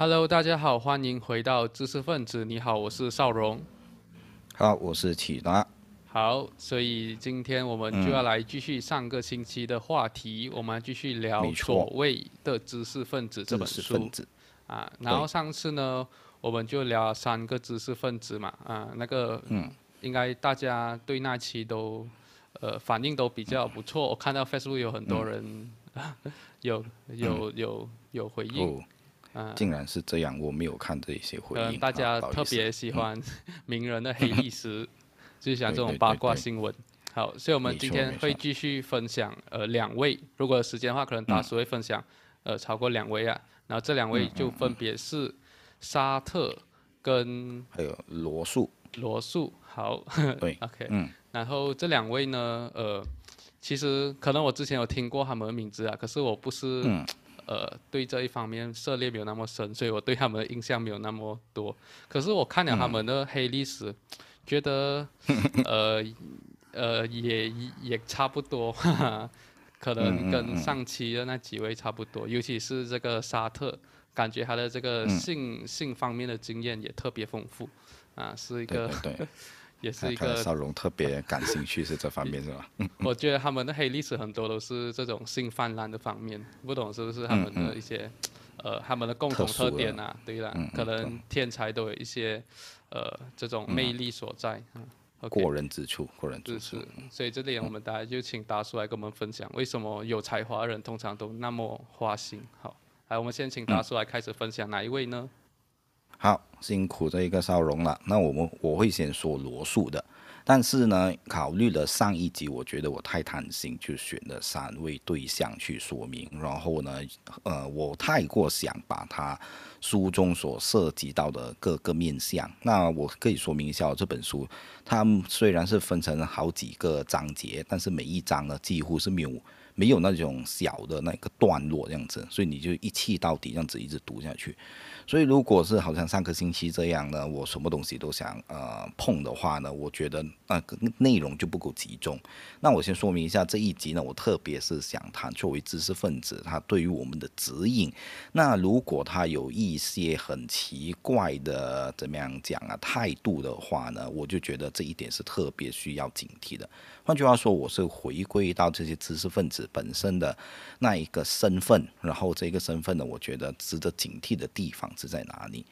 Hello，大家好，欢迎回到知识分子。你好，我是邵荣。好，我是启达。好，所以今天我们就要来继续上个星期的话题，我们继续聊所谓的知识分子这本书啊。然后上次呢，我们就聊三个知识分子嘛啊，那个嗯，应该大家对那期都呃反应都比较不错。我看到 Facebook 有很多人 有有有有回应。嗯，竟然是这样，我没有看这一些回应。大家特别喜欢 名人的黑历史，就像这种八卦新闻。好，所以我们今天会继续分享呃两位，如果有时间的话，可能大叔会分享呃超过两位啊。然后这两位就分别是沙特跟还有罗素。罗素，好，对，OK，嗯。然后这两位呢，呃，其实可能我之前有听过他们的名字啊，可是我不是。呃，对这一方面涉猎没有那么深，所以我对他们的印象没有那么多。可是我看了他们的黑历史，觉得呃呃也也差不多，可能跟上期的那几位差不多。尤其是这个沙特，感觉他的这个性性方面的经验也特别丰富，啊，是一个。也是一个少荣特别感兴趣是这方面是吧？我觉得他们的黑历史很多都是这种性泛滥的方面，不懂是不是他们的一些呃他们的共同特点啊？对了，可能天才都有一些呃这种魅力所在，过人之处，过人之处。所以这里我们大家就请达叔来跟我们分享，为什么有才华的人通常都那么花心？好，来我们先请达叔来开始分享哪一位呢？好辛苦这一个少荣了，那我们我会先说罗素的，但是呢，考虑了上一集，我觉得我太贪心，就选了三位对象去说明，然后呢，呃，我太过想把他书中所涉及到的各个面向，那我可以说明一下这本书，它虽然是分成好几个章节，但是每一章呢几乎是没有没有那种小的那个段落这样子，所以你就一气到底这样子一直读下去。所以，如果是好像上个星期这样呢，我什么东西都想呃碰的话呢，我觉得那个内容就不够集中。那我先说明一下，这一集呢，我特别是想谈作为知识分子，他对于我们的指引。那如果他有一些很奇怪的怎么样讲啊态度的话呢，我就觉得这一点是特别需要警惕的。换句话说，我是回归到这些知识分子本身的那一个身份，然后这个身份呢，我觉得值得警惕的地方是在哪里？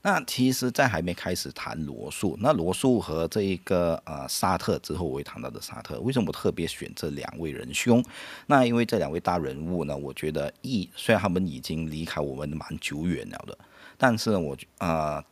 那其实，在还没开始谈罗素，那罗素和这一个呃沙特之后，我会谈到的沙特，为什么我特别选这两位仁兄？那因为这两位大人物呢，我觉得一虽然他们已经离开我们蛮久远了的，但是呢，我啊。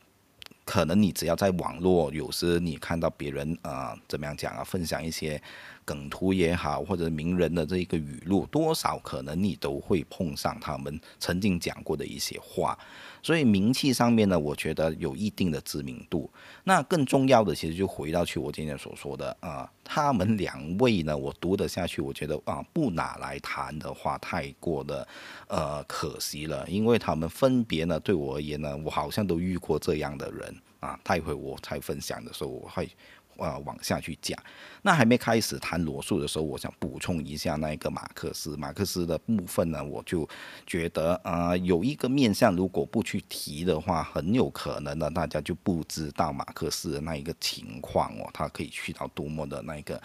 可能你只要在网络，有时你看到别人啊怎么样讲啊，分享一些梗图也好，或者名人的这一个语录，多少可能你都会碰上他们曾经讲过的一些话。所以名气上面呢，我觉得有一定的知名度。那更重要的，其实就回到去我今天所说的啊，他们两位呢，我读得下去，我觉得啊，不拿来谈的话，太过的呃可惜了，因为他们分别呢，对我而言呢，我好像都遇过这样的人啊。待会我才分享的时候，我会。呃，往下去讲。那还没开始谈罗素的时候，我想补充一下那一个马克思。马克思的部分呢，我就觉得呃，有一个面向，如果不去提的话，很有可能呢，大家就不知道马克思的那一个情况哦，他可以去到多么的那一个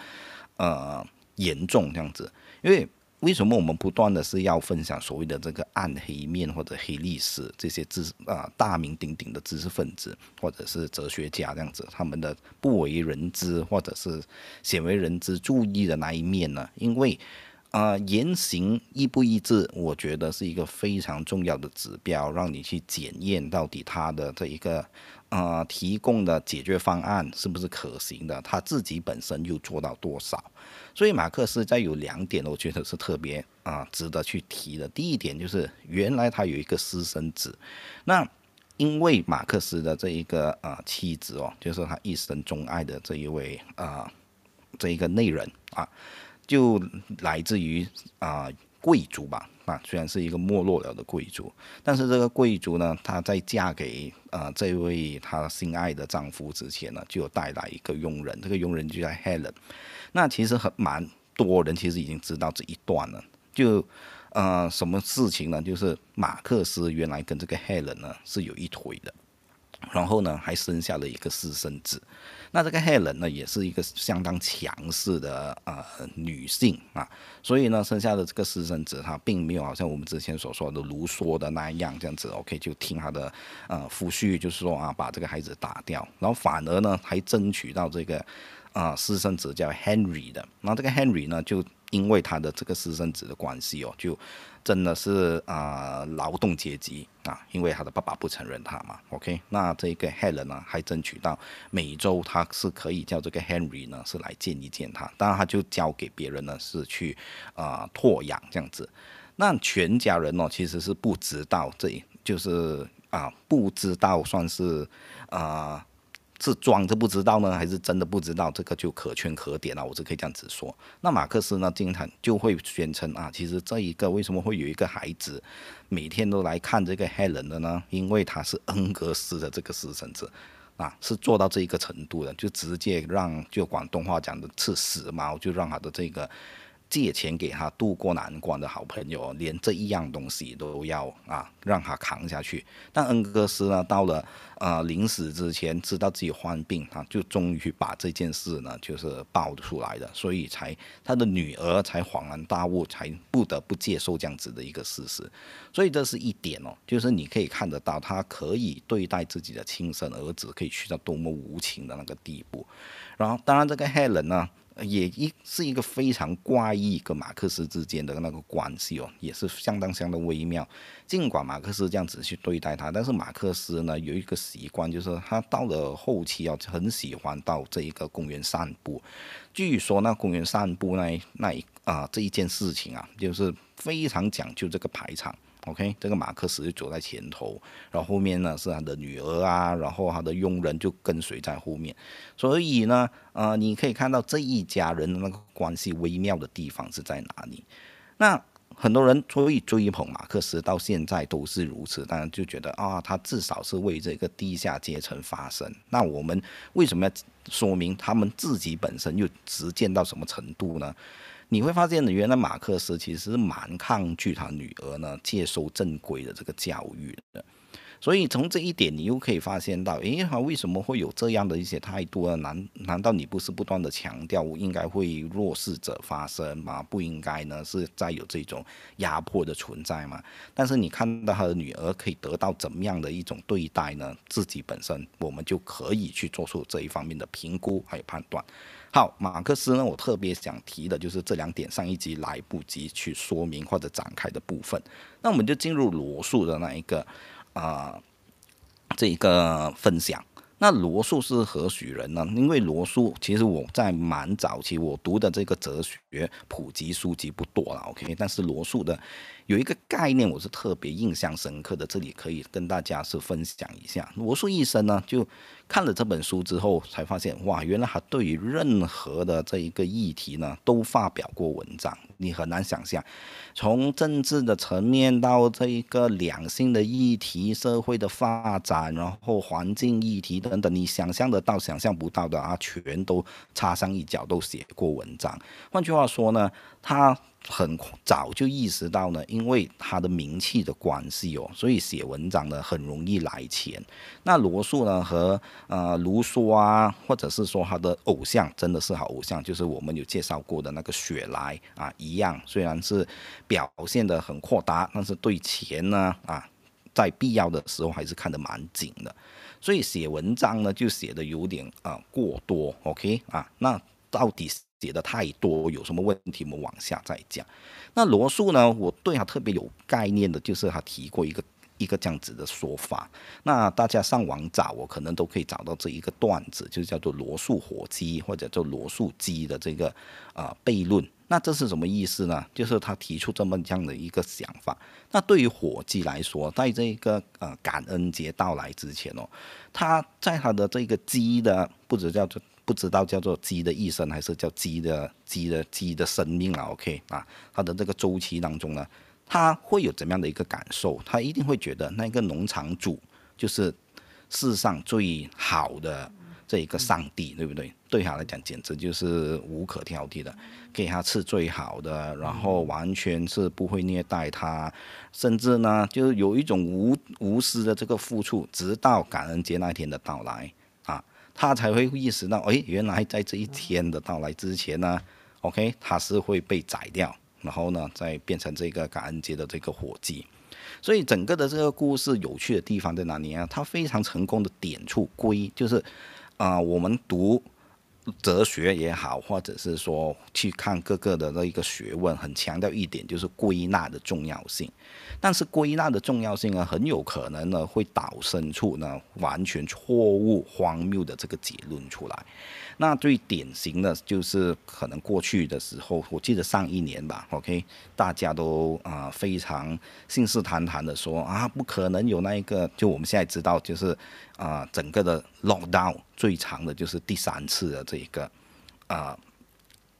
呃严重这样子，因为。为什么我们不断的是要分享所谓的这个暗黑面或者黑历史这些知啊大名鼎鼎的知识分子或者是哲学家这样子他们的不为人知或者是鲜为人知注意的那一面呢？因为啊言行一不一致，我觉得是一个非常重要的指标，让你去检验到底他的这一个啊提供的解决方案是不是可行的，他自己本身又做到多少。所以马克思在有两点，我觉得是特别啊值得去提的。第一点就是，原来他有一个私生子，那因为马克思的这一个啊妻子哦，就是他一生钟爱的这一位啊这一个内人啊，就来自于啊贵族吧啊，虽然是一个没落了的贵族，但是这个贵族呢，她在嫁给呃这位她心爱的丈夫之前呢，就有带来一个佣人，这个佣人就叫 Helen。那其实很蛮多人其实已经知道这一段了，就呃，什么事情呢？就是马克思原来跟这个 Helen 呢是有一腿的，然后呢还生下了一个私生子。那这个 Helen 呢也是一个相当强势的呃女性啊，所以呢生下的这个私生子，她并没有好像我们之前所说的卢梭的那样这样子，OK 就听他的呃夫婿就是说啊把这个孩子打掉，然后反而呢还争取到这个啊私生子叫 Henry 的，那这个 Henry 呢就因为他的这个私生子的关系哦就。真的是啊，劳动阶级啊，因为他的爸爸不承认他嘛。OK，那这个 Helen 呢，还争取到每周他是可以叫这个 Henry 呢，是来见一见他。当然，他就交给别人呢，是去啊托养这样子。那全家人呢，其实是不知道，这就是啊，不知道算是啊。是装着不知道呢，还是真的不知道？这个就可圈可点了，我是可以这样子说。那马克思呢，经常就会宣称啊，其实这一个为什么会有一个孩子每天都来看这个 Helen 的呢？因为他是恩格斯的这个私生子啊，是做到这一个程度的，就直接让就广东话讲的吃死猫，就让他的这个。借钱给他渡过难关的好朋友，连这一样东西都要啊让他扛下去。但恩格斯呢，到了呃临死之前，知道自己患病，啊就终于把这件事呢就是爆出来了，所以才他的女儿才恍然大悟，才不得不接受这样子的一个事实。所以这是一点哦，就是你可以看得到，他可以对待自己的亲生儿子，可以去到多么无情的那个地步。然后，当然这个 Helen 呢。也一是一个非常怪异跟马克思之间的那个关系哦，也是相当相当微妙。尽管马克思这样子去对待他，但是马克思呢有一个习惯，就是他到了后期啊，很喜欢到这一个公园散步。据说那公园散步那那一啊这一件事情啊，就是非常讲究这个排场。OK，这个马克思就走在前头，然后后面呢是他的女儿啊，然后他的佣人就跟随在后面。所以呢，呃，你可以看到这一家人的那个关系微妙的地方是在哪里。那很多人所以追捧马克思到现在都是如此，当然就觉得啊，他至少是为这个地下阶层发声。那我们为什么要说明他们自己本身又实践到什么程度呢？你会发现呢，原来马克思其实蛮抗拒他女儿呢接受正规的这个教育的。所以从这一点，你又可以发现到，诶，他为什么会有这样的一些态度呢？难难道你不是不断的强调应该会弱势者发声吗？不应该呢是在有这种压迫的存在吗？但是你看到他的女儿可以得到怎么样的一种对待呢？自己本身我们就可以去做出这一方面的评估还有判断。好，马克思呢，我特别想提的就是这两点，上一集来不及去说明或者展开的部分。那我们就进入罗素的那一个。啊，这一个分享，那罗素是何许人呢？因为罗素其实我在蛮早期我读的这个哲学普及书籍不多了，OK，但是罗素的。有一个概念我是特别印象深刻的，这里可以跟大家是分享一下。罗素一生呢，就看了这本书之后，才发现哇，原来他对于任何的这一个议题呢，都发表过文章。你很难想象，从政治的层面到这一个两性的议题、社会的发展，然后环境议题等等，你想象得到、想象不到的啊，全都插上一脚，都写过文章。换句话说呢，他。很早就意识到呢，因为他的名气的关系哦，所以写文章呢很容易来钱。那罗素呢和呃卢梭啊，或者是说他的偶像，真的是好偶像，就是我们有介绍过的那个雪莱啊一样，虽然是表现的很阔达，但是对钱呢啊，在必要的时候还是看得蛮紧的。所以写文章呢就写的有点啊过多，OK 啊，那到底？写的太多有什么问题？我们往下再讲。那罗素呢？我对他特别有概念的，就是他提过一个一个这样子的说法。那大家上网找，我可能都可以找到这一个段子，就叫做罗素火鸡或者叫罗素鸡的这个啊悖论。那这是什么意思呢？就是他提出这么样的一个想法。那对于火鸡来说，在这个呃感恩节到来之前哦，他在他的这个鸡的不止叫做。不知道叫做鸡的一生还是叫鸡的鸡的鸡的生命了，OK 啊？它的这个周期当中呢，他会有怎么样的一个感受？他一定会觉得那个农场主就是世上最好的。这一个上帝，对不对？对他来讲，简直就是无可挑剔的，给他吃最好的，然后完全是不会虐待他，甚至呢，就是有一种无无私的这个付出，直到感恩节那天的到来，他才会意识到，哎，原来在这一天的到来之前呢，OK，他是会被宰掉，然后呢，再变成这个感恩节的这个火鸡。所以整个的这个故事有趣的地方在哪里啊？它非常成功的点出归，就是啊，我们读哲学也好，或者是说去看各个的那一个学问，很强调一点就是归纳的重要性。但是归纳的重要性啊，很有可能呢会导生出呢完全错误、荒谬的这个结论出来。那最典型的就是可能过去的时候，我记得上一年吧，OK，大家都啊非常信誓旦旦的说啊，不可能有那一个，就我们现在知道就是啊整个的 lockdown 最长的就是第三次的这一个啊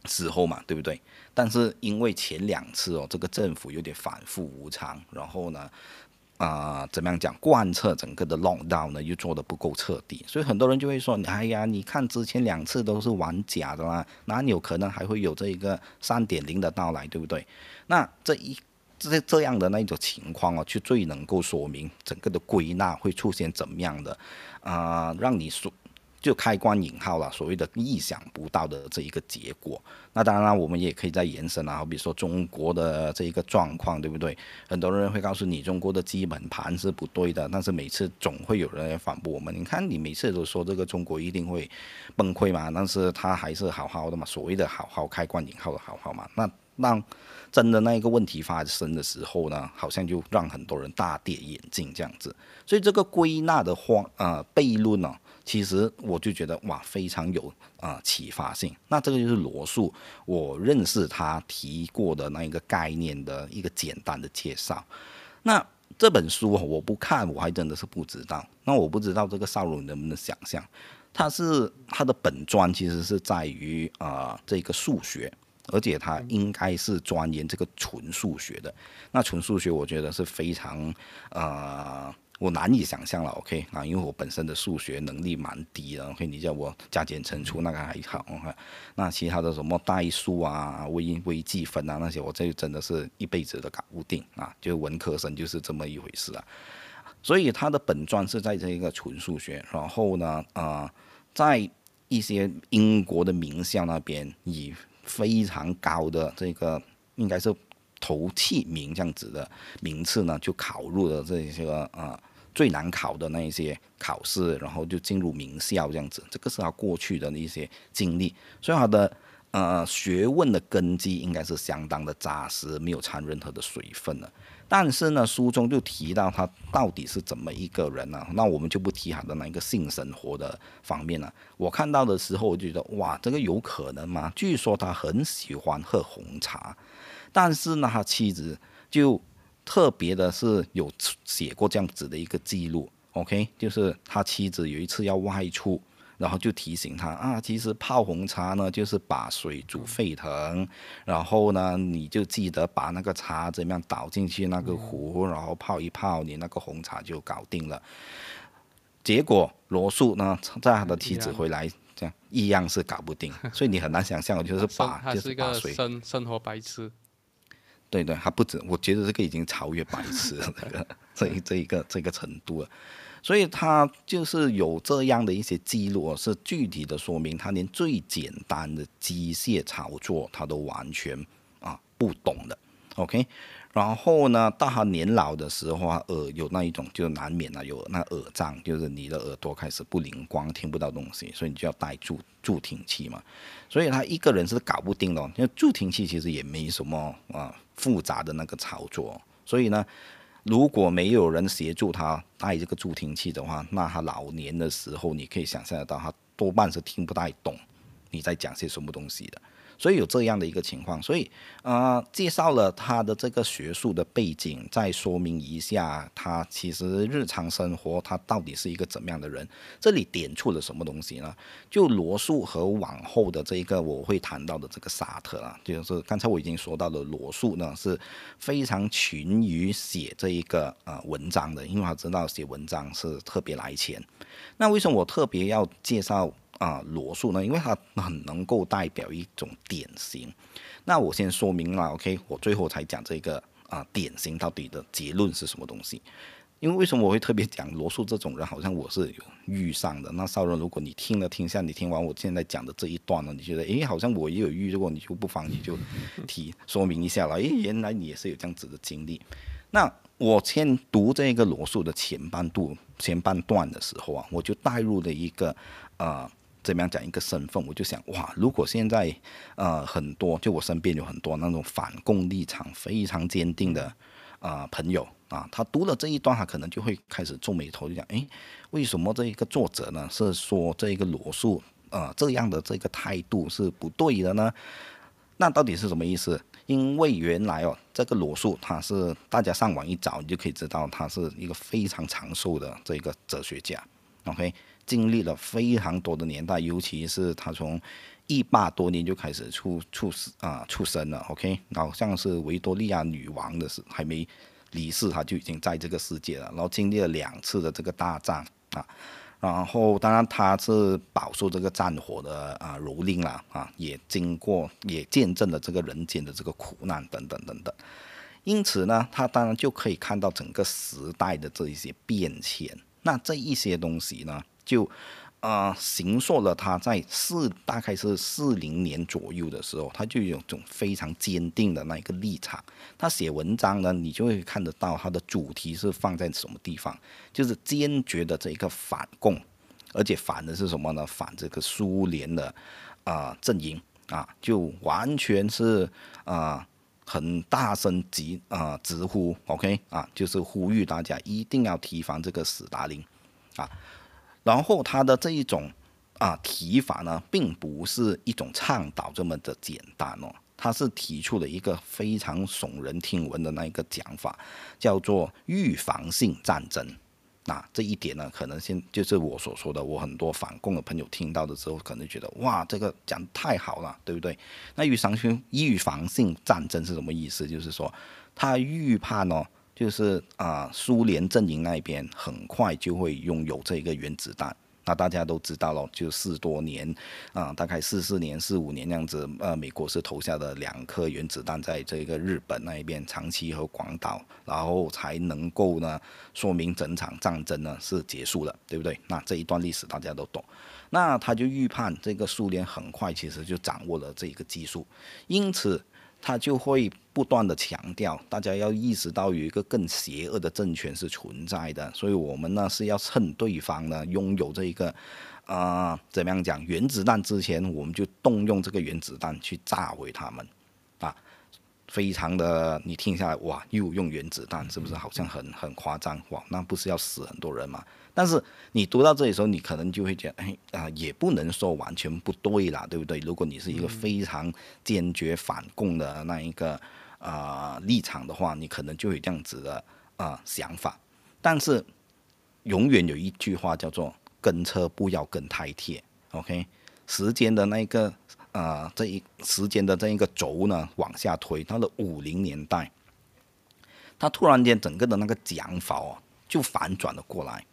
时候嘛，对不对？但是因为前两次哦，这个政府有点反复无常，然后呢。啊，怎么样讲？贯彻整个的 lockdown 呢，又做的不够彻底，所以很多人就会说：，哎呀，你看之前两次都是玩假的啦，哪有可能还会有这一个三点零的到来，对不对？那这一这这样的那一种情况哦，就最能够说明整个的归纳会出现怎么样的啊，让你说。就开关引号了，所谓的意想不到的这一个结果。那当然，我们也可以再延伸啊，好比说中国的这一个状况，对不对？很多人会告诉你中国的基本盘是不对的，但是每次总会有人来反驳我们。你看，你每次都说这个中国一定会崩溃嘛，但是他还是好好的嘛，所谓的好好开关引号的好好嘛。那当真的那一个问题发生的时候呢，好像就让很多人大跌眼镜这样子。所以这个归纳的话，呃，悖论呢？其实我就觉得哇，非常有啊启发性。那这个就是罗素，我认识他提过的那一个概念的一个简单的介绍。那这本书我不看，我还真的是不知道。那我不知道这个少龙能不能想象，他是他的本专其实是在于啊这个数学，而且他应该是钻研这个纯数学的。那纯数学我觉得是非常呃。我难以想象了，OK 啊，因为我本身的数学能力蛮低的，OK，你叫我加减乘除那个还好，OK，那其他的什么代数啊、微微积分啊那些，我这真的是一辈子都搞不定啊，就文科生就是这么一回事啊。所以他的本专是在这一个纯数学，然后呢，呃，在一些英国的名校那边以非常高的这个应该是头器名这样子的名次呢，就考入了这些个呃。最难考的那一些考试，然后就进入名校这样子，这个是他过去的一些经历，所以他的呃学问的根基应该是相当的扎实，没有掺任何的水分的。但是呢，书中就提到他到底是怎么一个人呢？那我们就不提他的那一个性生活的方面了。我看到的时候，我就觉得哇，这个有可能吗？据说他很喜欢喝红茶，但是呢，他妻子就。特别的是有写过这样子的一个记录，OK，就是他妻子有一次要外出，然后就提醒他啊，其实泡红茶呢，就是把水煮沸腾，然后呢，你就记得把那个茶怎么样倒进去那个壶，然后泡一泡，你那个红茶就搞定了。结果罗素呢，在他的妻子回来这样一样是搞不定，所以你很难想象，就是把 就是把水生生活白痴。对对，他不止，我觉得这个已经超越白痴了，这个这一这一个这个程度了，所以他就是有这样的一些记录，是具体的说明他连最简单的机械操作他都完全啊不懂的，OK。然后呢，到他年老的时候，耳有那一种，就难免啊有那耳障，就是你的耳朵开始不灵光，听不到东西，所以你就要带助助听器嘛。所以他一个人是搞不定的，因为助听器其实也没什么啊复杂的那个操作。所以呢，如果没有人协助他带这个助听器的话，那他老年的时候，你可以想象得到，他多半是听不太懂你在讲些什么东西的。所以有这样的一个情况，所以呃，介绍了他的这个学术的背景，再说明一下他其实日常生活他到底是一个怎么样的人。这里点出了什么东西呢？就罗素和往后的这一个我会谈到的这个沙特啊，就是刚才我已经说到了，罗素呢是非常勤于写这一个呃文章的，因为他知道写文章是特别来钱。那为什么我特别要介绍？啊，罗素呢，因为他很能够代表一种典型。那我先说明了，OK，我最后才讲这个啊，典型到底的结论是什么东西？因为为什么我会特别讲罗素这种人，好像我是遇上的。那少人，如果你听了听下，你听完我现在讲的这一段呢，你觉得诶，好像我也有遇过，你就不妨你就提说明一下了。诶，原来你也是有这样子的经历。那我先读这个罗素的前半段前半段的时候啊，我就带入了一个呃。怎么样讲一个身份？我就想哇，如果现在呃很多，就我身边有很多那种反共立场非常坚定的啊朋友啊，他读了这一段，他可能就会开始皱眉头，就讲诶，为什么这一个作者呢是说这一个罗素呃这样的这个态度是不对的呢？那到底是什么意思？因为原来哦，这个罗素他是大家上网一找，你就可以知道他是一个非常长寿的这个哲学家，OK。经历了非常多的年代，尤其是他从一八多年就开始出出世啊出生了，OK，然后像是维多利亚女王的是还没离世，他就已经在这个世界了，然后经历了两次的这个大战啊，然后当然他是饱受这个战火的啊蹂躏了啊，也经过也见证了这个人间的这个苦难等等等等，因此呢，他当然就可以看到整个时代的这一些变迁，那这一些东西呢？就，呃，形塑了他在四大概是四零年左右的时候，他就有种非常坚定的那一个立场。他写文章呢，你就会看得到他的主题是放在什么地方，就是坚决的这一个反共，而且反的是什么呢？反这个苏联的啊阵营啊，就完全是啊很大声疾啊直呼，OK 啊，就是呼吁大家一定要提防这个斯大林啊。然后他的这一种啊提法呢，并不是一种倡导这么的简单哦，他是提出了一个非常耸人听闻的那一个讲法，叫做预防性战争。那这一点呢，可能先就是我所说的，我很多反共的朋友听到的时候，可能觉得哇，这个讲太好了，对不对？那预防性预防性战争是什么意思？就是说他预判哦。就是啊，苏联阵营那边很快就会拥有这个原子弹。那大家都知道了，就四多年啊，大概四四年、四五年那样子，呃，美国是投下的两颗原子弹在这个日本那一边，长崎和广岛，然后才能够呢，说明整场战争呢是结束了，对不对？那这一段历史大家都懂。那他就预判这个苏联很快其实就掌握了这个技术，因此。他就会不断的强调，大家要意识到有一个更邪恶的政权是存在的，所以我们呢是要趁对方呢拥有这一个，啊，怎么样讲原子弹之前，我们就动用这个原子弹去炸毁他们，啊，非常的，你听下来哇，又用原子弹，是不是好像很很夸张？哇，那不是要死很多人吗？但是你读到这里的时候，你可能就会觉得，哎啊，也不能说完全不对啦，对不对？如果你是一个非常坚决反共的那一个啊立场的话，你可能就有这样子的啊想法。但是永远有一句话叫做“跟车不要跟太贴 ”，OK？时间的那一个啊这一时间的这一个轴呢往下推，到了五零年代，他突然间整个的那个讲法哦就反转了过来。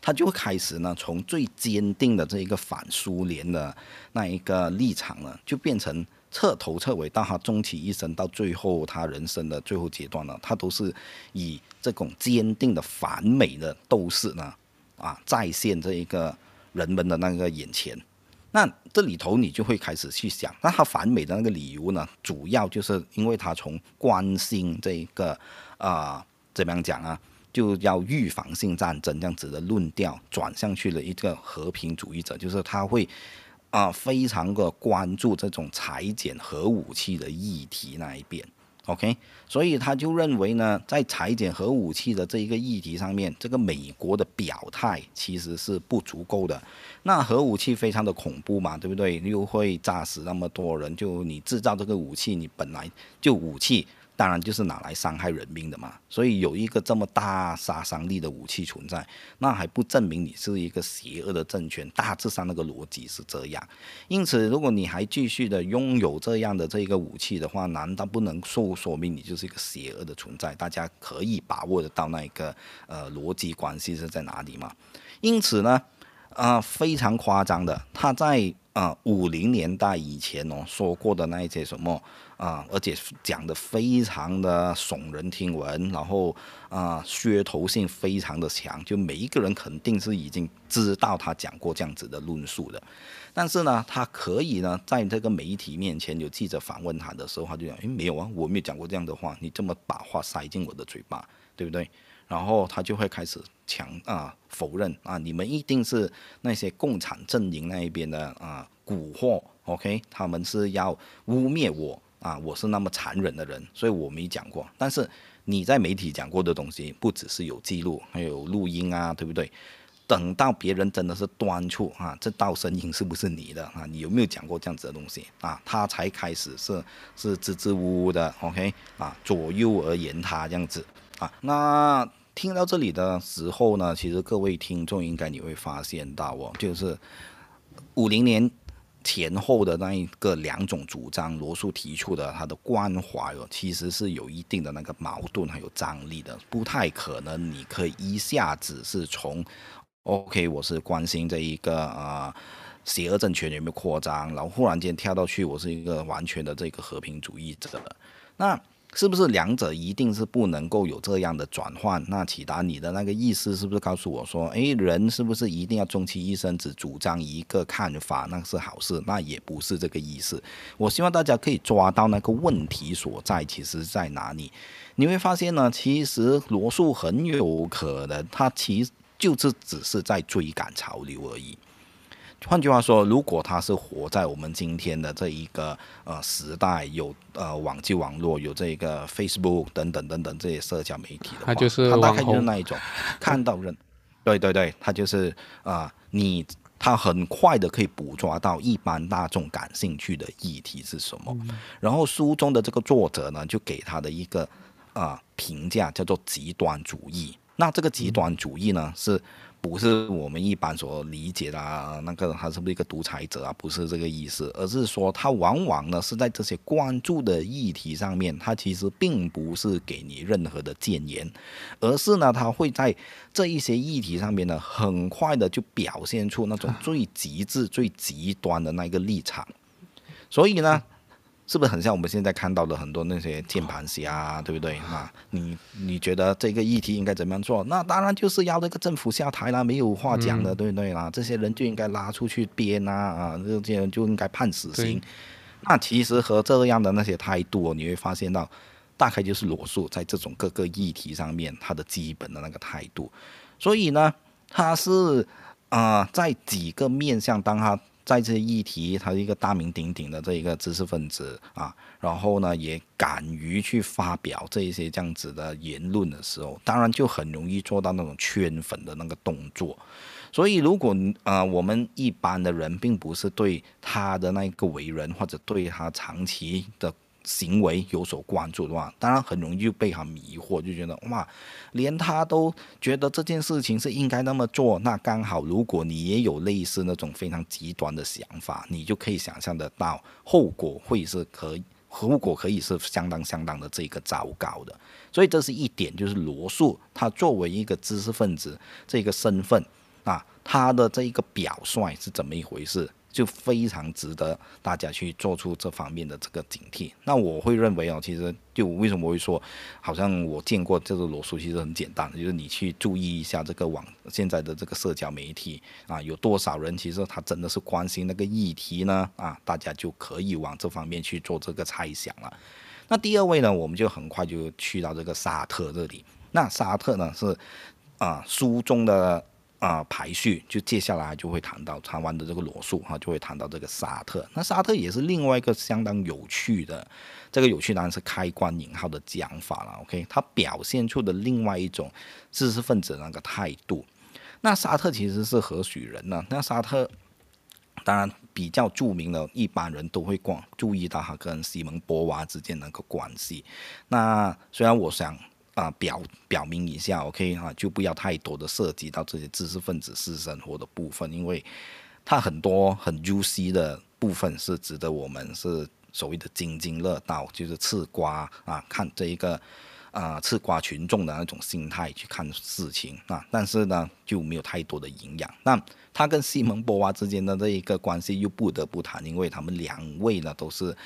他就开始呢，从最坚定的这一个反苏联的那一个立场呢，就变成彻头彻尾到他终其一生，到最后他人生的最后阶段呢，他都是以这种坚定的反美的斗士呢，啊，再现这一个人们的那个眼前。那这里头你就会开始去想，那他反美的那个理由呢，主要就是因为他从关心这一个啊，怎么样讲啊？就要预防性战争这样子的论调，转向去了一个和平主义者，就是他会啊非常的关注这种裁减核武器的议题那一边 OK，所以他就认为呢，在裁减核武器的这一个议题上面，这个美国的表态其实是不足够的。那核武器非常的恐怖嘛，对不对？又会炸死那么多人，就你制造这个武器，你本来就武器。当然就是拿来伤害人命的嘛，所以有一个这么大杀伤力的武器存在，那还不证明你是一个邪恶的政权？大致上那个逻辑是这样。因此，如果你还继续的拥有这样的这一个武器的话，难道不能说说明你就是一个邪恶的存在？大家可以把握得到那一个呃逻辑关系是在哪里吗？因此呢，啊，非常夸张的，他在啊五零年代以前哦说过的那一些什么。啊，而且讲的非常的耸人听闻，然后啊，噱头性非常的强，就每一个人肯定是已经知道他讲过这样子的论述的。但是呢，他可以呢，在这个媒体面前有记者访问他的时候，他就讲，诶，没有啊，我没有讲过这样的话，你这么把话塞进我的嘴巴，对不对？然后他就会开始强啊否认啊，你们一定是那些共产阵营那一边的啊蛊惑，OK，他们是要污蔑我。啊，我是那么残忍的人，所以我没讲过。但是你在媒体讲过的东西，不只是有记录，还有录音啊，对不对？等到别人真的是端出啊，这道声音是不是你的啊？你有没有讲过这样子的东西啊？他才开始是是支支吾吾的，OK 啊，左右而言他这样子啊。那听到这里的时候呢，其实各位听众应该你会发现到哦，就是五零年。前后的那一个两种主张，罗素提出的他的关怀哦，其实是有一定的那个矛盾还有张力的，不太可能你可以一下子是从，OK，我是关心这一个啊邪恶政权有没有扩张，然后忽然间跳到去我是一个完全的这个和平主义者，那。是不是两者一定是不能够有这样的转换？那启达你的那个意思是不是告诉我说，诶，人是不是一定要终其一生只主张一个看法，那是好事？那也不是这个意思。我希望大家可以抓到那个问题所在，其实在哪里？你会发现呢，其实罗素很有可能他其实就是只是在追赶潮流而已。换句话说，如果他是活在我们今天的这一个呃时代，有呃网际网络，有这个 Facebook 等等等等这些社交媒体的话，他大概就是那一种 看到人，对对对，他就是啊，你他很快的可以捕捉到一般大众感兴趣的议题是什么，然后书中的这个作者呢，就给他的一个啊评价叫做极端主义。那这个极端主义呢是。不是我们一般所理解的啊，那个他是不是一个独裁者啊？不是这个意思，而是说他往往呢是在这些关注的议题上面，他其实并不是给你任何的谏言，而是呢他会在这一些议题上面呢，很快的就表现出那种最极致、最极端的那个立场，所以呢。是不是很像我们现在看到的很多那些键盘侠，对不对？那你你觉得这个议题应该怎么样做？那当然就是要这个政府下台啦，没有话讲的，对不对啦？这些人就应该拉出去鞭啊啊，这些人就应该判死刑。那其实和这样的那些态度，你会发现到，大概就是罗素在这种各个议题上面他的基本的那个态度。所以呢，他是啊，在几个面向，当他。在这些议题，他是一个大名鼎鼎的这一个知识分子啊，然后呢，也敢于去发表这一些这样子的言论的时候，当然就很容易做到那种圈粉的那个动作。所以，如果呃我们一般的人并不是对他的那个为人或者对他长期的。行为有所关注的话，当然很容易就被他迷惑，就觉得哇，连他都觉得这件事情是应该那么做，那刚好如果你也有类似那种非常极端的想法，你就可以想象得到后果会是可后果可以是相当相当的这个糟糕的。所以这是一点，就是罗素他作为一个知识分子这个身份啊，他的这一个表率是怎么一回事？就非常值得大家去做出这方面的这个警惕。那我会认为哦，其实就为什么会说，好像我见过这个罗素，其实很简单，就是你去注意一下这个网现在的这个社交媒体啊，有多少人其实他真的是关心那个议题呢？啊，大家就可以往这方面去做这个猜想了。那第二位呢，我们就很快就去到这个沙特这里。那沙特呢是啊书中的。啊排序，就接下来就会谈到台湾的这个罗素哈，就会谈到这个沙特。那沙特也是另外一个相当有趣的，这个有趣当然是开关引号的讲法了。OK，它表现出的另外一种知识分子那个态度。那沙特其实是何许人呢？那沙特当然比较著名的，一般人都会关注意到他跟西蒙波娃之间那个关系。那虽然我想啊表表明一下，OK 啊，就不要太多的涉及到这些知识分子私生活的部分，因为他很多很 UC 的部分是值得我们是所谓的津津乐道，就是吃瓜啊，看这一个。啊，吃瓜群众的那种心态去看事情啊，但是呢就没有太多的营养。那他跟西蒙波娃之间的这一个关系又不得不谈，因为他们两位呢都是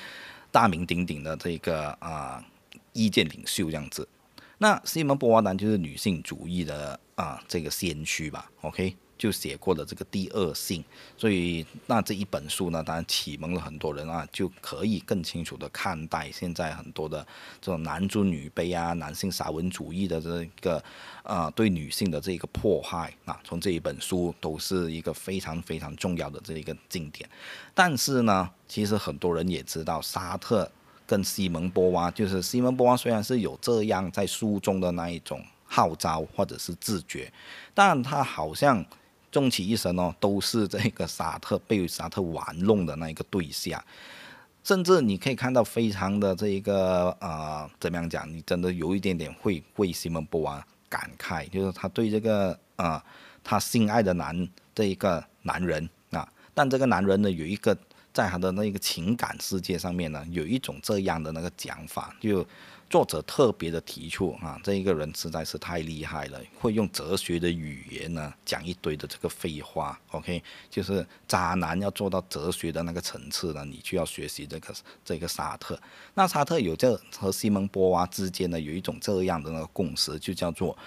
大名鼎鼎的这个啊意见领袖这样子。那西蒙波娃呢就是女性主义的啊这个先驱吧，OK。就写过了这个第二性，所以那这一本书呢，当然启蒙了很多人啊，就可以更清楚的看待现在很多的这种男尊女卑啊、男性沙文主义的这个呃对女性的这个迫害啊，从这一本书都是一个非常非常重要的这一个经典。但是呢，其实很多人也知道，沙特跟西蒙波娃，就是西蒙波娃虽然是有这样在书中的那一种号召或者是自觉，但他好像。终其一生哦，都是这个沙特被沙特玩弄的那一个对象，甚至你可以看到非常的这一个呃，怎么样讲？你真的有一点点会为西蒙波娃感慨，就是他对这个呃他心爱的男这一个男人啊，但这个男人呢有一个在他的那个情感世界上面呢有一种这样的那个讲法，就。作者特别的提出啊，这一个人实在是太厉害了，会用哲学的语言呢讲一堆的这个废话。OK，就是渣男要做到哲学的那个层次呢，你就要学习这个这个沙特。那沙特有这和西蒙波娃之间呢有一种这样的那个共识，就叫做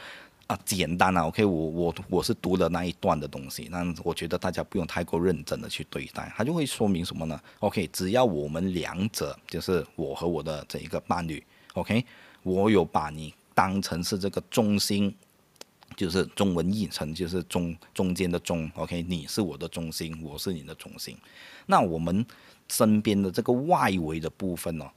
啊简单啊。OK，我我我是读了那一段的东西，那我觉得大家不用太过认真的去对待，它就会说明什么呢？OK，只要我们两者就是我和我的这一个伴侣。OK，我有把你当成是这个中心，就是中文译成就是中中间的中。OK，你是我的中心，我是你的中心。那我们身边的这个外围的部分呢，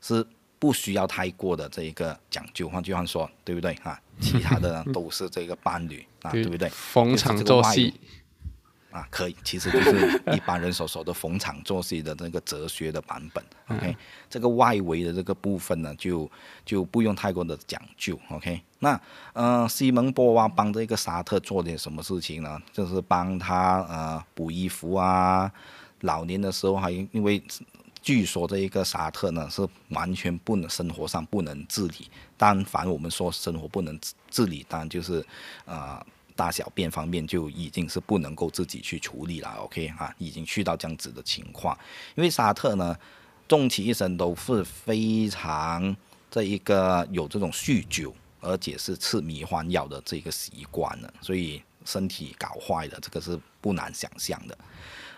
是不需要太过的这一个讲究。换句话说，对不对啊？其他的都是这个伴侣啊，对不对？逢场作戏。啊，可以，其实就是一般人所说的逢场作戏的那个哲学的版本。OK，这个外围的这个部分呢，就就不用太过的讲究。OK，那呃，西蒙波娃帮这个沙特做点什么事情呢？就是帮他呃补衣服啊，老年的时候还因为据说这一个沙特呢是完全不能生活上不能自理，但凡我们说生活不能自理，当然就是呃。大小便方面就已经是不能够自己去处理了，OK 啊，已经去到这样子的情况。因为沙特呢，终其一生都是非常这一个有这种酗酒，而且是吃迷幻药的这个习惯的，所以身体搞坏了这个是不难想象的。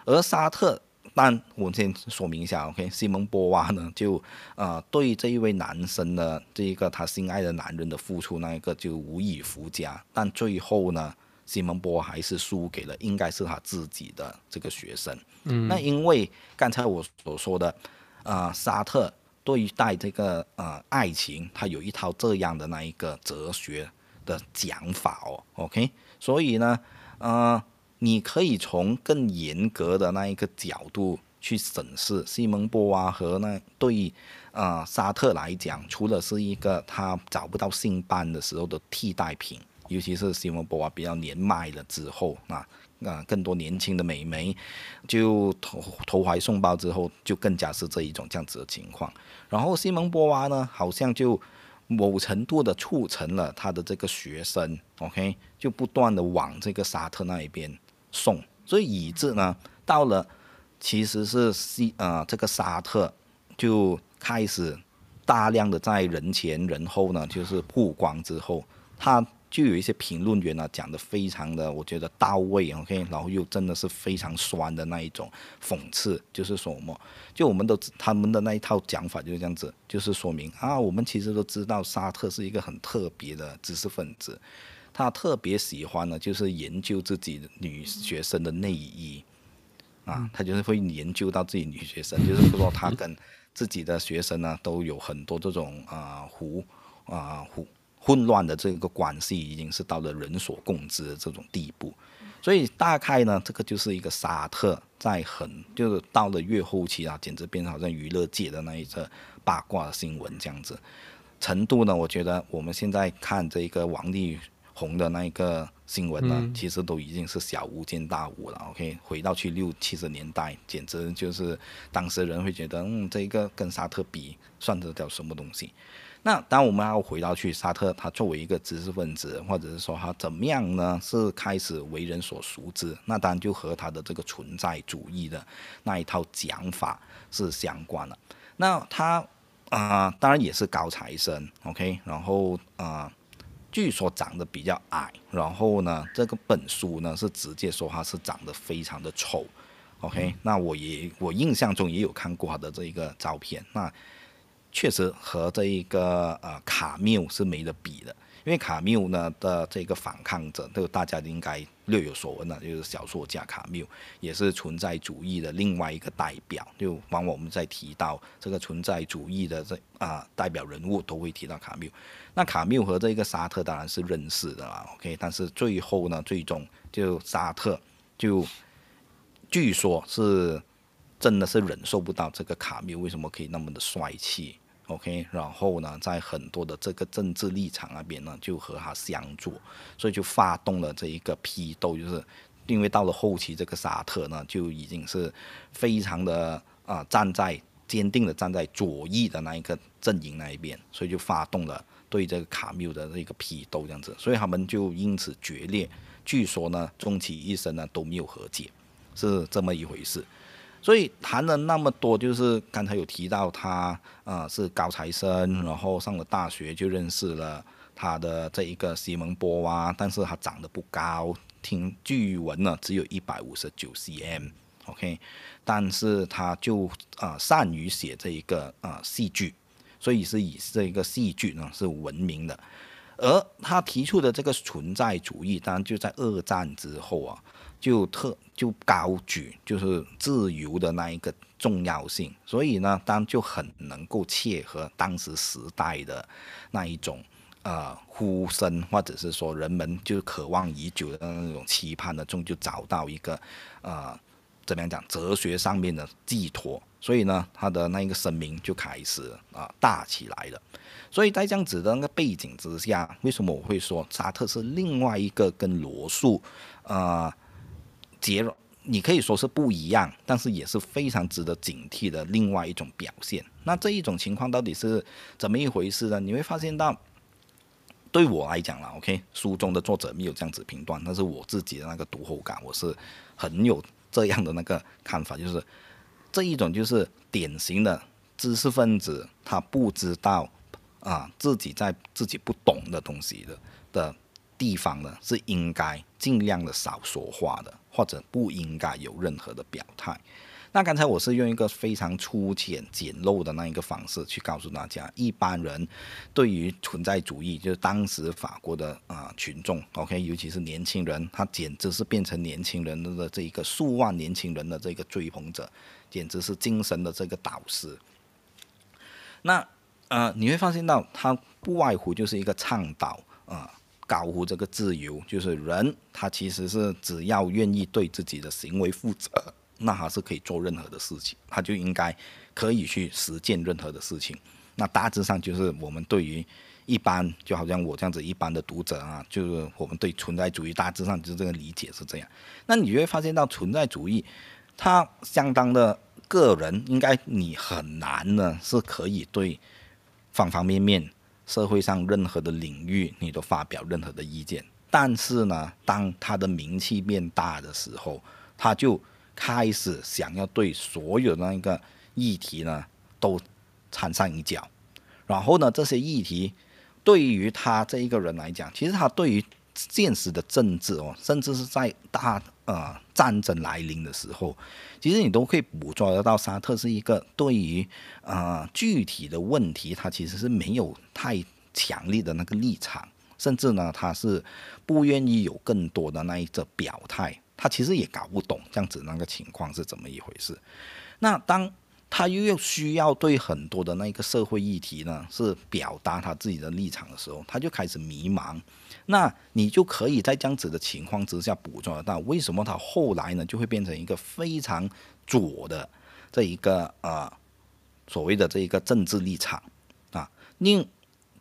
而沙特。但我先说明一下，OK，西蒙波娃呢，就呃对这一位男生的这一个他心爱的男人的付出，那一个就无以复加。但最后呢，西蒙波还是输给了应该是他自己的这个学生。嗯，那因为刚才我所说的，呃，沙特对待这个呃爱情，他有一套这样的那一个哲学的讲法哦，OK，所以呢，呃。你可以从更严格的那一个角度去审视西蒙波娃和那对啊沙特来讲，除了是一个他找不到性伴的时候的替代品，尤其是西蒙波娃比较年迈了之后啊啊更多年轻的美眉就投投怀送抱之后，就更加是这一种这样子的情况。然后西蒙波娃呢，好像就某程度的促成了他的这个学生，OK，就不断的往这个沙特那一边。送，所以以致呢，到了其实是西呃这个沙特就开始大量的在人前人后呢，就是曝光之后，他就有一些评论员呢讲的非常的我觉得到位，OK，然后又真的是非常酸的那一种讽刺，就是说什么，就我们都他们的那一套讲法就是这样子，就是说明啊，我们其实都知道沙特是一个很特别的知识分子。他特别喜欢呢，就是研究自己女学生的内衣，啊，他就是会研究到自己女学生，就是说他跟自己的学生呢都有很多这种啊胡啊胡混乱的这个关系，已经是到了人所共知的这种地步。所以大概呢，这个就是一个沙特在很就是到了越后期啊，简直变成好像娱乐界的那一个八卦新闻这样子程度呢。我觉得我们现在看这个王力。红的那一个新闻呢，其实都已经是小巫见大巫了。OK，回到去六七十年代，简直就是当时人会觉得，嗯，这个跟沙特比，算得了什么东西？那当我们要回到去沙特，他作为一个知识分子，或者是说他怎么样呢？是开始为人所熟知，那当然就和他的这个存在主义的那一套讲法是相关的。那他啊，当然也是高材生，OK，然后啊。据说长得比较矮，然后呢，这个本书呢是直接说他是长得非常的丑，OK，那我也我印象中也有看过他的这一个照片，那确实和这一个呃卡缪是没得比的。因为卡缪呢的这个反抗者，这个大家应该略有所闻的，就是小说家卡缪，也是存在主义的另外一个代表。就往往我们在提到这个存在主义的这啊代表人物，都会提到卡缪。那卡缪和这个沙特当然是认识的啦，OK。但是最后呢，最终就沙特就据说是真的是忍受不到这个卡缪为什么可以那么的帅气。OK，然后呢，在很多的这个政治立场那边呢，就和他相左，所以就发动了这一个批斗，就是因为到了后期，这个沙特呢就已经是非常的啊站在坚定的站在左翼的那一个阵营那一边，所以就发动了对这个卡缪的这个批斗这样子，所以他们就因此决裂，据说呢终其一生呢都没有和解，是这么一回事。所以谈了那么多，就是刚才有提到他啊是高材生，然后上了大学就认识了他的这一个西蒙波娃，但是他长得不高，听据闻呢只有一百五十九 cm，OK，但是他就啊善于写这一个啊戏剧，所以是以这一个戏剧呢是闻名的，而他提出的这个存在主义，当然就在二战之后啊。就特就高举就是自由的那一个重要性，所以呢，当就很能够切合当时时代的那一种呃呼声，或者是说人们就渴望已久的那种期盼的中，就找到一个呃怎么样讲哲学上面的寄托，所以呢，他的那一个声明就开始啊大起来了。所以在这样子的那个背景之下，为什么我会说沙特是另外一个跟罗素啊？结了，你可以说是不一样，但是也是非常值得警惕的另外一种表现。那这一种情况到底是怎么一回事呢？你会发现到，对我来讲了，OK，书中的作者没有这样子评断，但是我自己的那个读后感，我是很有这样的那个看法，就是这一种就是典型的知识分子，他不知道啊自己在自己不懂的东西的的。地方呢是应该尽量的少说话的，或者不应该有任何的表态。那刚才我是用一个非常粗浅简陋的那一个方式去告诉大家，一般人对于存在主义，就是当时法国的啊群众，OK，尤其是年轻人，他简直是变成年轻人的这一个数万年轻人的这个追捧者，简直是精神的这个导师。那呃，你会发现到他不外乎就是一个倡导啊。高呼这个自由，就是人他其实是只要愿意对自己的行为负责，那他是可以做任何的事情，他就应该可以去实践任何的事情。那大致上就是我们对于一般，就好像我这样子一般的读者啊，就是我们对存在主义大致上就是这个理解是这样。那你会发现到存在主义，它相当的个人，应该你很难呢是可以对方方面面。社会上任何的领域，你都发表任何的意见，但是呢，当他的名气变大的时候，他就开始想要对所有的那个议题呢都掺上一脚，然后呢，这些议题对于他这一个人来讲，其实他对于现实的政治哦，甚至是在大呃战争来临的时候。其实你都可以捕捉得到，沙特是一个对于呃具体的问题，他其实是没有太强烈的那个立场甚至呢，他是不愿意有更多的那一个表态，他其实也搞不懂这样子那个情况是怎么一回事。那当他又要需要对很多的那个社会议题呢，是表达他自己的立场的时候，他就开始迷茫。那你就可以在这样子的情况之下捕捉到，为什么他后来呢就会变成一个非常左的这一个呃所谓的这一个政治立场啊？另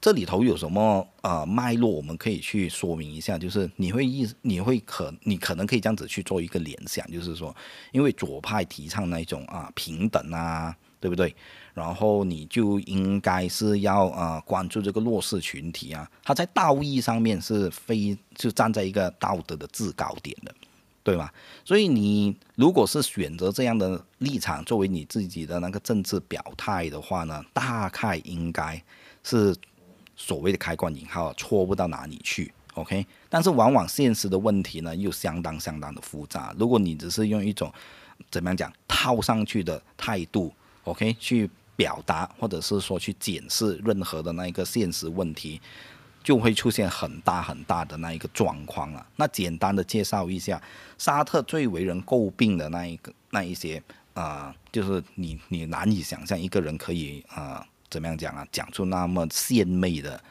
这里头有什么呃脉络，我们可以去说明一下，就是你会意你会可你可能可以这样子去做一个联想，就是说，因为左派提倡那种啊平等啊，对不对？然后你就应该是要呃关注这个弱势群体啊，他在道义上面是非就站在一个道德的制高点的，对吧？所以你如果是选择这样的立场作为你自己的那个政治表态的话呢，大概应该是。所谓的开关引号错不到哪里去，OK？但是往往现实的问题呢又相当相当的复杂。如果你只是用一种怎么样讲套上去的态度，OK？去表达或者是说去检视任何的那一个现实问题，就会出现很大很大的那一个状况了。那简单的介绍一下，沙特最为人诟病的那一个那一些啊，就是你你难以想象一个人可以啊。怎么样讲啊？讲出那么献媚的，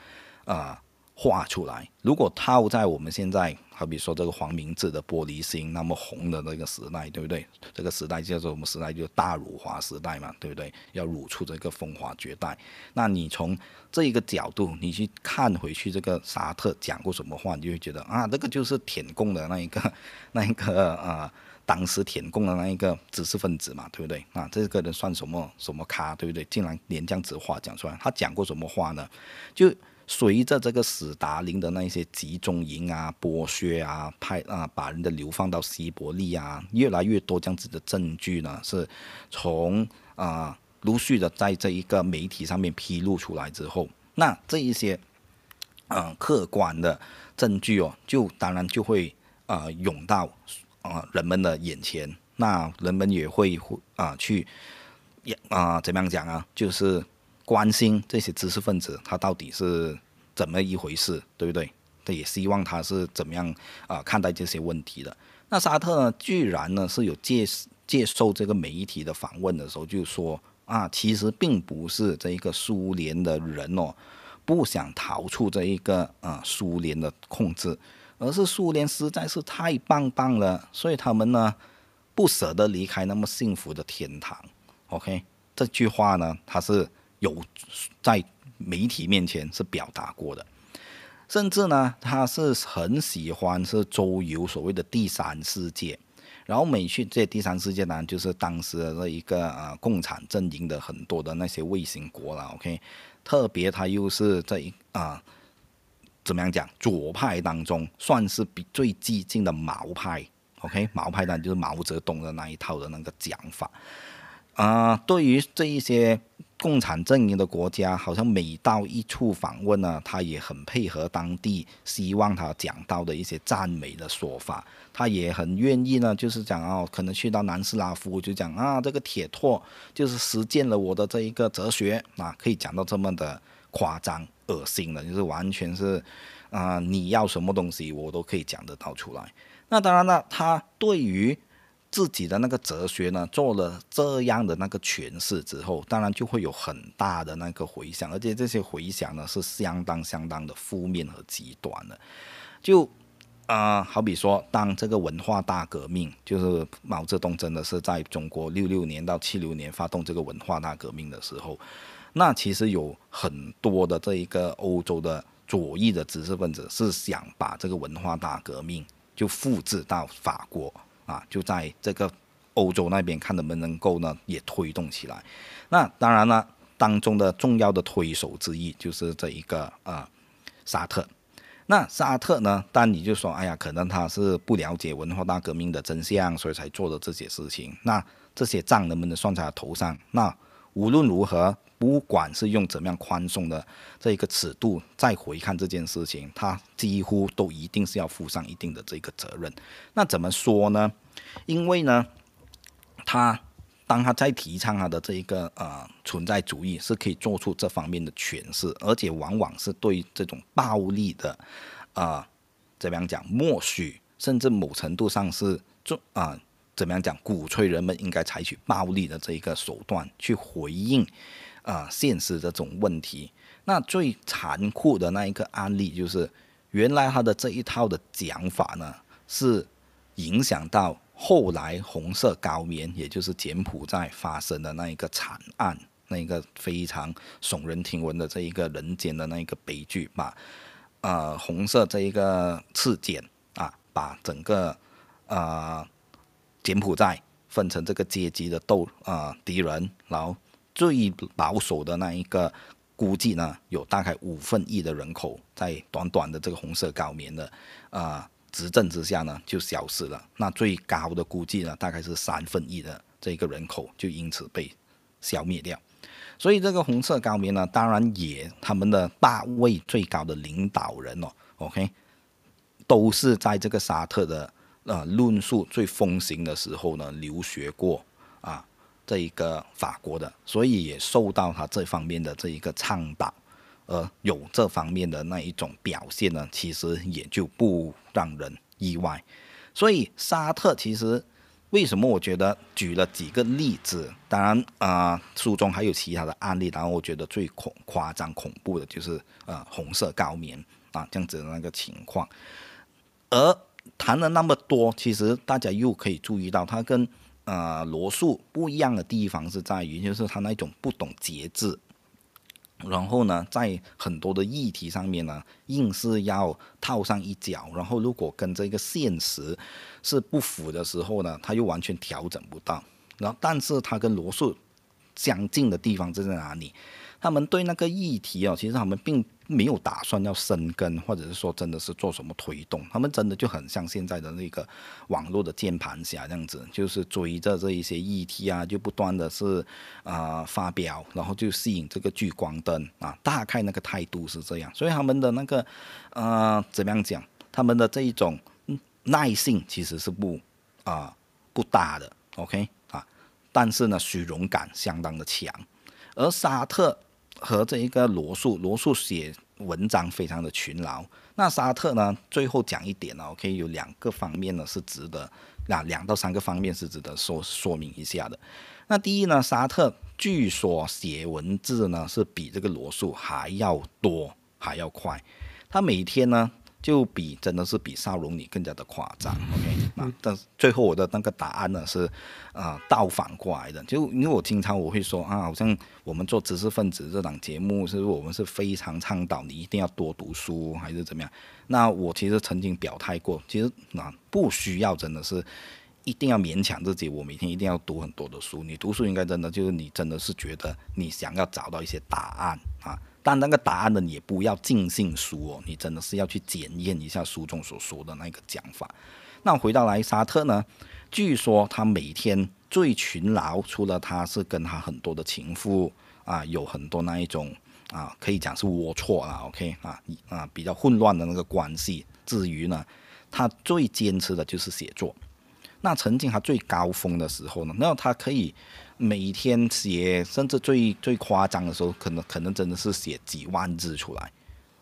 呃，话出来。如果套在我们现在，好比说这个黄明志的《玻璃心》那么红的那个时代，对不对？这个时代叫做我们时代，就大辱华时代嘛，对不对？要辱出这个风华绝代。那你从这一个角度，你去看回去这个沙特讲过什么话，你就会觉得啊，这个就是舔共的那一个，那一个啊。当时舔共的那一个知识分子嘛，对不对？啊，这个人算什么什么咖，对不对？竟然连这样子话讲出来，他讲过什么话呢？就随着这个史达林的那些集中营啊、剥削啊、派啊把人的流放到西伯利亚，越来越多这样子的证据呢，是从啊陆续的在这一个媒体上面披露出来之后，那这一些嗯客观的证据哦，就当然就会啊涌到。啊，人们的眼前，那人们也会啊去，也啊怎么样讲啊？就是关心这些知识分子他到底是怎么一回事，对不对？他也希望他是怎么样啊看待这些问题的。那沙特呢，居然呢是有接接受这个媒体的访问的时候，就说啊，其实并不是这一个苏联的人哦，不想逃出这一个啊苏联的控制。而是苏联实在是太棒棒了，所以他们呢不舍得离开那么幸福的天堂。OK，这句话呢，他是有在媒体面前是表达过的，甚至呢，他是很喜欢是周游所谓的第三世界，然后每去这第三世界呢，就是当时的一个呃共产阵营的很多的那些卫星国了。OK，特别他又是这一啊。怎么样讲？左派当中算是比最激进的毛派，OK？毛派当然就是毛泽东的那一套的那个讲法。啊，对于这一些共产阵营的国家，好像每到一处访问呢，他也很配合当地，希望他讲到的一些赞美的说法，他也很愿意呢，就是讲哦，可能去到南斯拉夫就讲啊，这个铁托就是实践了我的这一个哲学啊，可以讲到这么的夸张。恶心的，就是完全是，啊，你要什么东西，我都可以讲得到出来。那当然了，他对于自己的那个哲学呢，做了这样的那个诠释之后，当然就会有很大的那个回响，而且这些回响呢是相当相当的负面和极端的。就啊，好比说，当这个文化大革命，就是毛泽东真的是在中国六六年到七六年发动这个文化大革命的时候。那其实有很多的这一个欧洲的左翼的知识分子是想把这个文化大革命就复制到法国啊，就在这个欧洲那边看能不能够呢也推动起来。那当然了，当中的重要的推手之一就是这一个呃沙特。那沙特呢，但你就说，哎呀，可能他是不了解文化大革命的真相，所以才做的这些事情。那这些账能不能算在他头上？那无论如何。不管是用怎么样宽松的这一个尺度再回看这件事情，他几乎都一定是要负上一定的这个责任。那怎么说呢？因为呢，他当他在提倡他的这一个呃存在主义，是可以做出这方面的诠释，而且往往是对这种暴力的，啊，怎么样讲默许，甚至某程度上是做啊，怎么样讲鼓吹人们应该采取暴力的这一个手段去回应啊现实这种问题。那最残酷的那一个案例就是，原来他的这一套的讲法呢，是影响到。后来红色高棉，也就是柬埔寨发生的那一个惨案，那一个非常耸人听闻的这一个人间的那一个悲剧，把呃红色这一个刺检啊，把整个呃柬埔寨分成这个阶级的斗啊敌人，然后最保守的那一个估计呢，有大概五分亿的人口，在短短的这个红色高棉的啊。执政之下呢，就消失了。那最高的估计呢，大概是三分一的这个人口就因此被消灭掉。所以这个红色高棉呢，当然也他们的大位最高的领导人哦，OK，都是在这个沙特的呃论述最风行的时候呢留学过这一个法国的，所以也受到他这方面的这一个倡导。而有这方面的那一种表现呢，其实也就不让人意外。所以沙特其实为什么我觉得举了几个例子，当然啊书中还有其他的案例，然后我觉得最恐夸张恐怖的就是呃红色高棉啊这样子的那个情况。而谈了那么多，其实大家又可以注意到，他跟呃罗素不一样的地方是在于，就是他那种不懂节制。然后呢，在很多的议题上面呢，硬是要套上一脚。然后如果跟这个现实是不符的时候呢，他又完全调整不到。然后，但是他跟罗素相近的地方是在哪里？他们对那个议题哦，其实他们并没有打算要生根，或者是说真的是做什么推动。他们真的就很像现在的那个网络的键盘侠这样子，就是追着这一些议题啊，就不断的是啊发表，然后就吸引这个聚光灯啊。大概那个态度是这样，所以他们的那个呃怎么样讲？他们的这一种耐性其实是不啊不大的，OK 啊，但是呢虚荣感相当的强，而沙特。和这一个罗素，罗素写文章非常的勤劳。那沙特呢？最后讲一点呢，OK，有两个方面呢是值得，那两到三个方面是值得说说明一下的。那第一呢，沙特据说写文字呢是比这个罗素还要多，还要快。他每天呢。就比真的是比沙龙你更加的夸张，OK？那但最后我的那个答案呢是，呃，倒反过来的。就因为我经常我会说啊，好像我们做知识分子这档节目，是我们是非常倡导你一定要多读书，还是怎么样？那我其实曾经表态过，其实那不需要真的是一定要勉强自己，我每天一定要读很多的书。你读书应该真的就是你真的是觉得你想要找到一些答案啊。但那个答案呢，你也不要尽信书哦，你真的是要去检验一下书中所说的那个讲法。那回到来沙特呢，据说他每天最勤劳，除了他是跟他很多的情妇啊，有很多那一种啊，可以讲是龌龊啦，OK 啊啊比较混乱的那个关系。至于呢，他最坚持的就是写作。那曾经他最高峰的时候呢，那他可以。每天写，甚至最最夸张的时候，可能可能真的是写几万字出来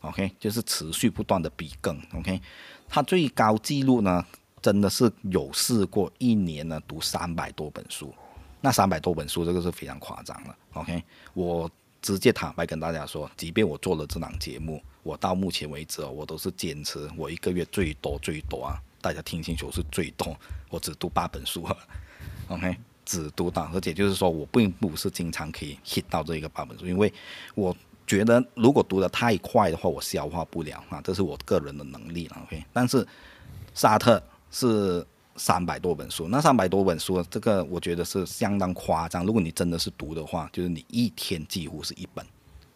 ，OK，就是持续不断的笔更，OK，他最高记录呢，真的是有试过一年呢读三百多本书，那三百多本书这个是非常夸张了，OK，我直接坦白跟大家说，即便我做了这档节目，我到目前为止哦，我都是坚持，我一个月最多最多啊，大家听清楚是最多，我只读八本书，OK。只读到，而且就是说我并不是经常可以 hit 到这一个八本书，因为我觉得如果读得太快的话，我消化不了啊，这是我个人的能力了。OK，但是沙特是三百多本书，那三百多本书，这个我觉得是相当夸张。如果你真的是读的话，就是你一天几乎是一本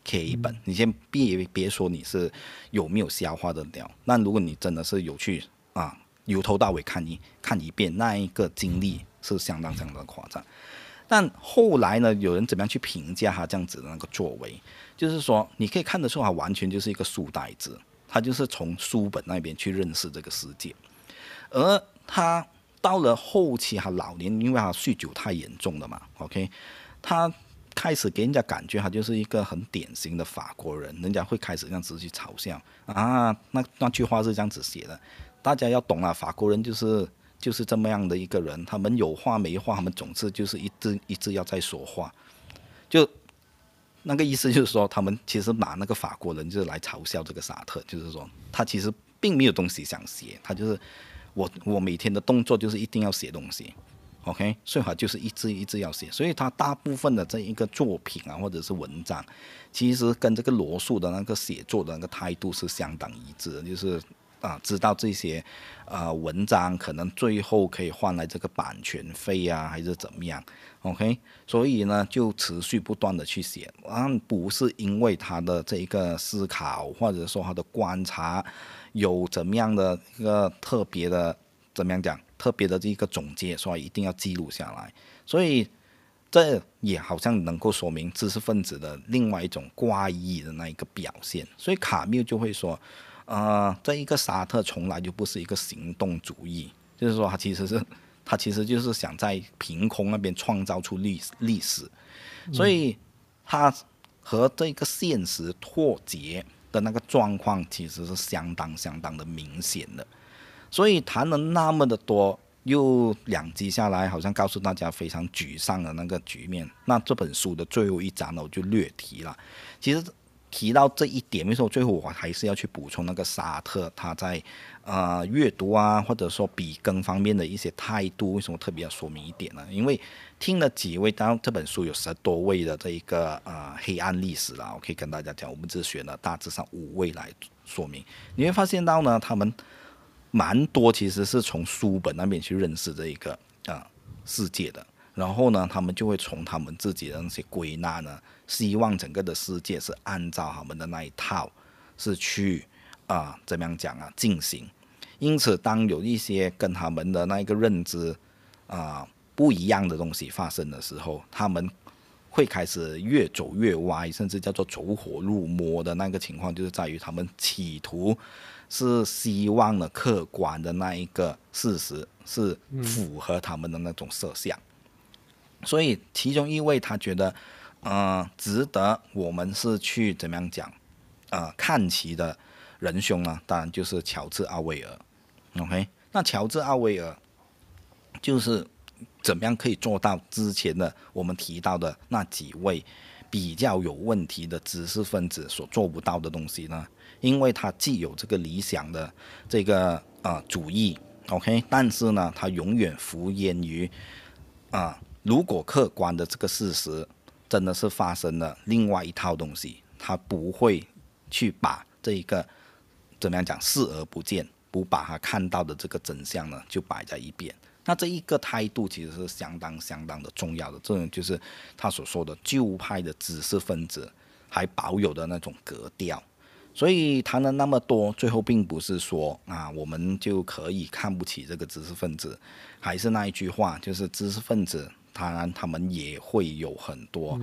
，K 一本。你先别别说你是有没有消化得了，那如果你真的是有去啊，由头到尾看一看一遍那一个经历。是相当相当夸张，但后来呢，有人怎么样去评价他这样子的那个作为？就是说，你可以看得出他完全就是一个书呆子，他就是从书本那边去认识这个世界，而他到了后期，他老年因为他酗酒太严重了嘛，OK，他开始给人家感觉他就是一个很典型的法国人，人家会开始这样子去嘲笑啊，那那句话是这样子写的，大家要懂啊，法国人就是就是这么样的一个人，他们有话没话，他们总是就是一直一直要在说话，就那个意思就是说，他们其实拿那个法国人就是来嘲笑这个沙特，就是说他其实并没有东西想写，他就是我我每天的动作就是一定要写东西。OK，最好就是一字一字要写，所以他大部分的这一个作品啊，或者是文章，其实跟这个罗素的那个写作的那个态度是相当一致的，就是啊，知道这些啊文章可能最后可以换来这个版权费啊，还是怎么样？OK，所以呢，就持续不断的去写，啊，不是因为他的这一个思考，或者说他的观察有怎么样的一个特别的，怎么样讲？特别的这一个总结，所以一定要记录下来。所以这也好像能够说明知识分子的另外一种怪异的那一个表现。所以卡缪就会说，呃，这一个沙特从来就不是一个行动主义，就是说他其实是他其实就是想在凭空那边创造出历历史。所以他和这个现实脱节的那个状况，其实是相当相当的明显的。所以谈了那么的多，又两集下来，好像告诉大家非常沮丧的那个局面。那这本书的最后一章呢，我就略提了。其实提到这一点，为什么最后我还是要去补充那个沙特他在呃阅读啊，或者说笔耕方面的一些态度，为什么特别要说明一点呢？因为听了几位，当然这本书有十多位的这一个呃黑暗历史啦，我可以跟大家讲，我们只选了大致上五位来说明，你会发现到呢，他们。蛮多其实是从书本那边去认识这一个啊世界的，然后呢，他们就会从他们自己的那些归纳呢，希望整个的世界是按照他们的那一套是去啊怎么样讲啊进行。因此，当有一些跟他们的那一个认知啊不一样的东西发生的时候，他们会开始越走越歪，甚至叫做走火入魔的那个情况，就是在于他们企图。是希望的客观的那一个事实是符合他们的那种设想，所以其中一位他觉得，呃，值得我们是去怎么样讲，呃，看齐的仁兄呢，当然就是乔治奥威尔，OK，那乔治奥威尔就是怎么样可以做到之前的我们提到的那几位比较有问题的知识分子所做不到的东西呢？因为他既有这个理想的这个啊主义，OK，但是呢，他永远服膺于啊，如果客观的这个事实真的是发生了另外一套东西，他不会去把这一个怎么样讲视而不见，不把他看到的这个真相呢就摆在一边。那这一个态度其实是相当相当的重要的，这种就是他所说的旧派的知识分子还保有的那种格调。所以谈了那么多，最后并不是说啊，我们就可以看不起这个知识分子，还是那一句话，就是知识分子，当然他们也会有很多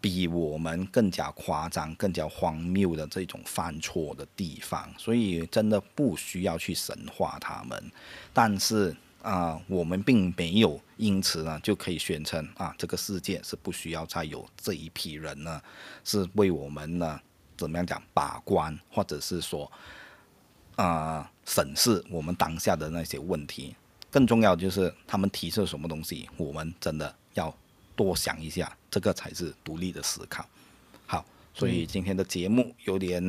比我们更加夸张、更加荒谬的这种犯错的地方，所以真的不需要去神化他们。但是啊，我们并没有因此呢就可以宣称啊，这个世界是不需要再有这一批人呢，是为我们呢。怎么样讲把关，或者是说，啊，审视我们当下的那些问题，更重要就是他们提出什么东西，我们真的要多想一下，这个才是独立的思考。好，所以今天的节目有点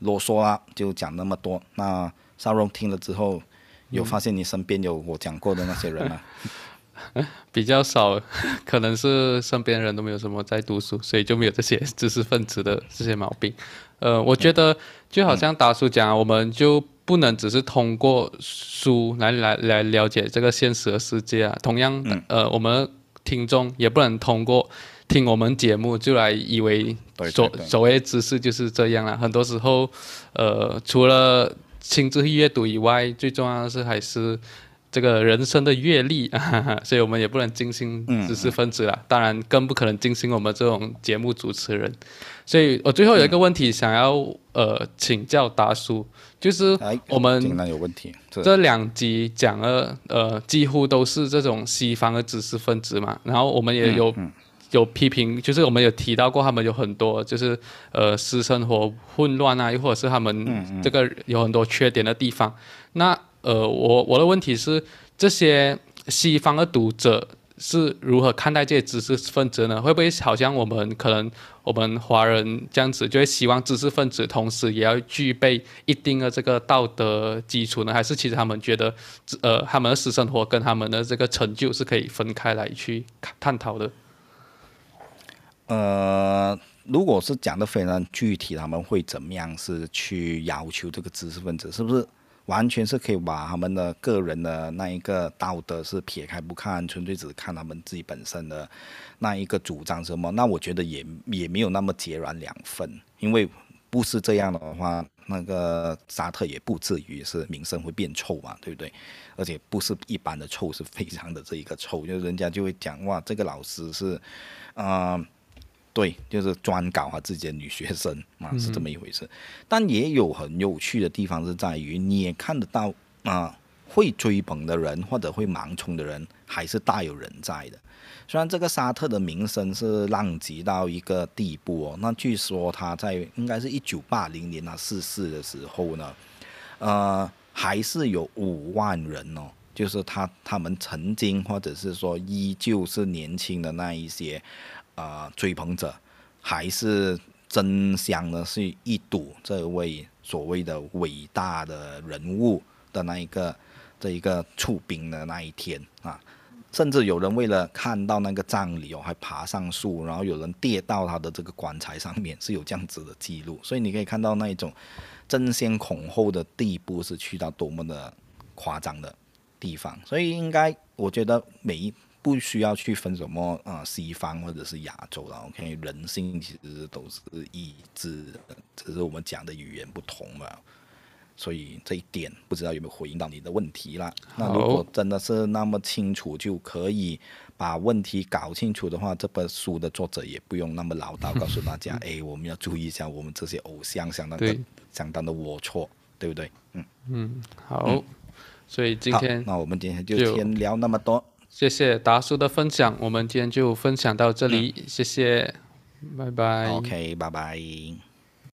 啰嗦啦，就讲那么多。那沙龙听了之后，有发现你身边有我讲过的那些人吗？比较少，可能是身边人都没有什么在读书，所以就没有这些知识分子的这些毛病。呃，我觉得就好像达叔讲，我们就不能只是通过书来来来了解这个现实的世界啊。同样，呃，我们听众也不能通过听我们节目就来以为所所谓知识就是这样了。很多时候，呃，除了亲自阅读以外，最重要的是还是。这个人生的阅历，所以我们也不能精心知识分子啦，当然更不可能精心我们这种节目主持人。所以我最后有一个问题想要呃请教达叔，就是我们这两集讲了呃几乎都是这种西方的知识分子嘛，然后我们也有有批评，就是我们有提到过他们有很多就是呃私生活混乱啊，又或者是他们这个有很多缺点的地方。那呃我我的问题是这些西方的读者是如何看待这些知识分子呢？会不会好像我们可能？我们华人这样子就会希望知识分子同时也要具备一定的这个道德基础呢？还是其实他们觉得，呃，他们的私生活跟他们的这个成就是可以分开来去探讨的？呃，如果是讲的非常具体，他们会怎么样是去要求这个知识分子？是不是？完全是可以把他们的个人的那一个道德是撇开不看，纯粹只看他们自己本身的那一个主张什么？那我觉得也也没有那么截然两分，因为不是这样的话，那个沙特也不至于是名声会变臭嘛，对不对？而且不是一般的臭，是非常的这一个臭，就人家就会讲哇，这个老师是，啊。对，就是专搞他自己的女学生 啊，是这么一回事。但也有很有趣的地方是在于，你也看得到啊，会追捧的人或者会盲冲的人，还是大有人在的。虽然这个沙特的名声是浪及到一个地步哦，那据说他在应该是一九八零年他逝世的时候呢，呃，还是有五万人哦，就是他他们曾经或者是说依旧是年轻的那一些。啊，追捧者还是争相的是一睹这位所谓的伟大的人物的那一个这一个出兵的那一天啊，甚至有人为了看到那个葬礼哦，还爬上树，然后有人跌到他的这个棺材上面，是有这样子的记录。所以你可以看到那一种争先恐后的地步是去到多么的夸张的地方。所以应该，我觉得每一。不需要去分什么啊，西方或者是亚洲了，OK，人性其实都是一致的，只是我们讲的语言不同嘛。所以这一点不知道有没有回应到你的问题啦。那如果真的是那么清楚，就可以把问题搞清楚的话，这本书的作者也不用那么唠叨，告诉大家，哎，我们要注意一下，我们这些偶像相当的相当的龌龊，对不对？嗯嗯，好。所以今天那我们今天就先聊那么多。谢谢达叔的分享，我们今天就分享到这里，谢谢，拜拜。OK，拜拜。